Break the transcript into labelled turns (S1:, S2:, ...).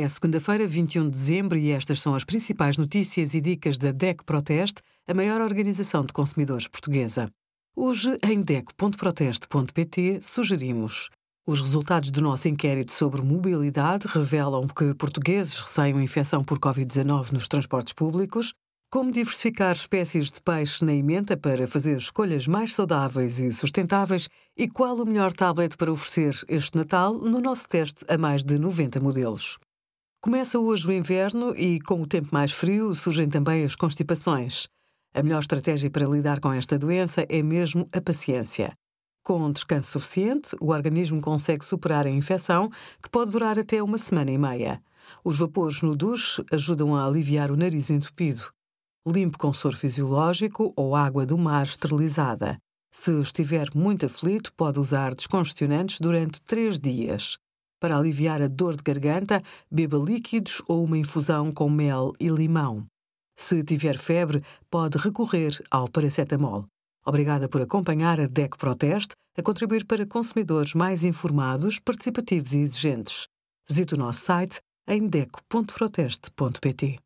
S1: É segunda-feira, 21 de dezembro, e estas são as principais notícias e dicas da DEC Proteste, a maior organização de consumidores portuguesa. Hoje, em DEC.proteste.pt, sugerimos. Os resultados do nosso inquérito sobre mobilidade revelam que portugueses receiam infecção por Covid-19 nos transportes públicos, como diversificar espécies de peixe na emenda para fazer escolhas mais saudáveis e sustentáveis e qual o melhor tablet para oferecer este Natal no nosso teste a mais de 90 modelos. Começa hoje o inverno e, com o tempo mais frio, surgem também as constipações. A melhor estratégia para lidar com esta doença é mesmo a paciência. Com um descanso suficiente, o organismo consegue superar a infecção, que pode durar até uma semana e meia. Os vapores no duche ajudam a aliviar o nariz entupido. Limpe com soro fisiológico ou água do mar esterilizada. Se estiver muito aflito, pode usar descongestionantes durante três dias. Para aliviar a dor de garganta, beba líquidos ou uma infusão com mel e limão. Se tiver febre, pode recorrer ao paracetamol. Obrigada por acompanhar a DEC Proteste a contribuir para consumidores mais informados, participativos e exigentes. Visite o nosso site em deco.proteste.pt.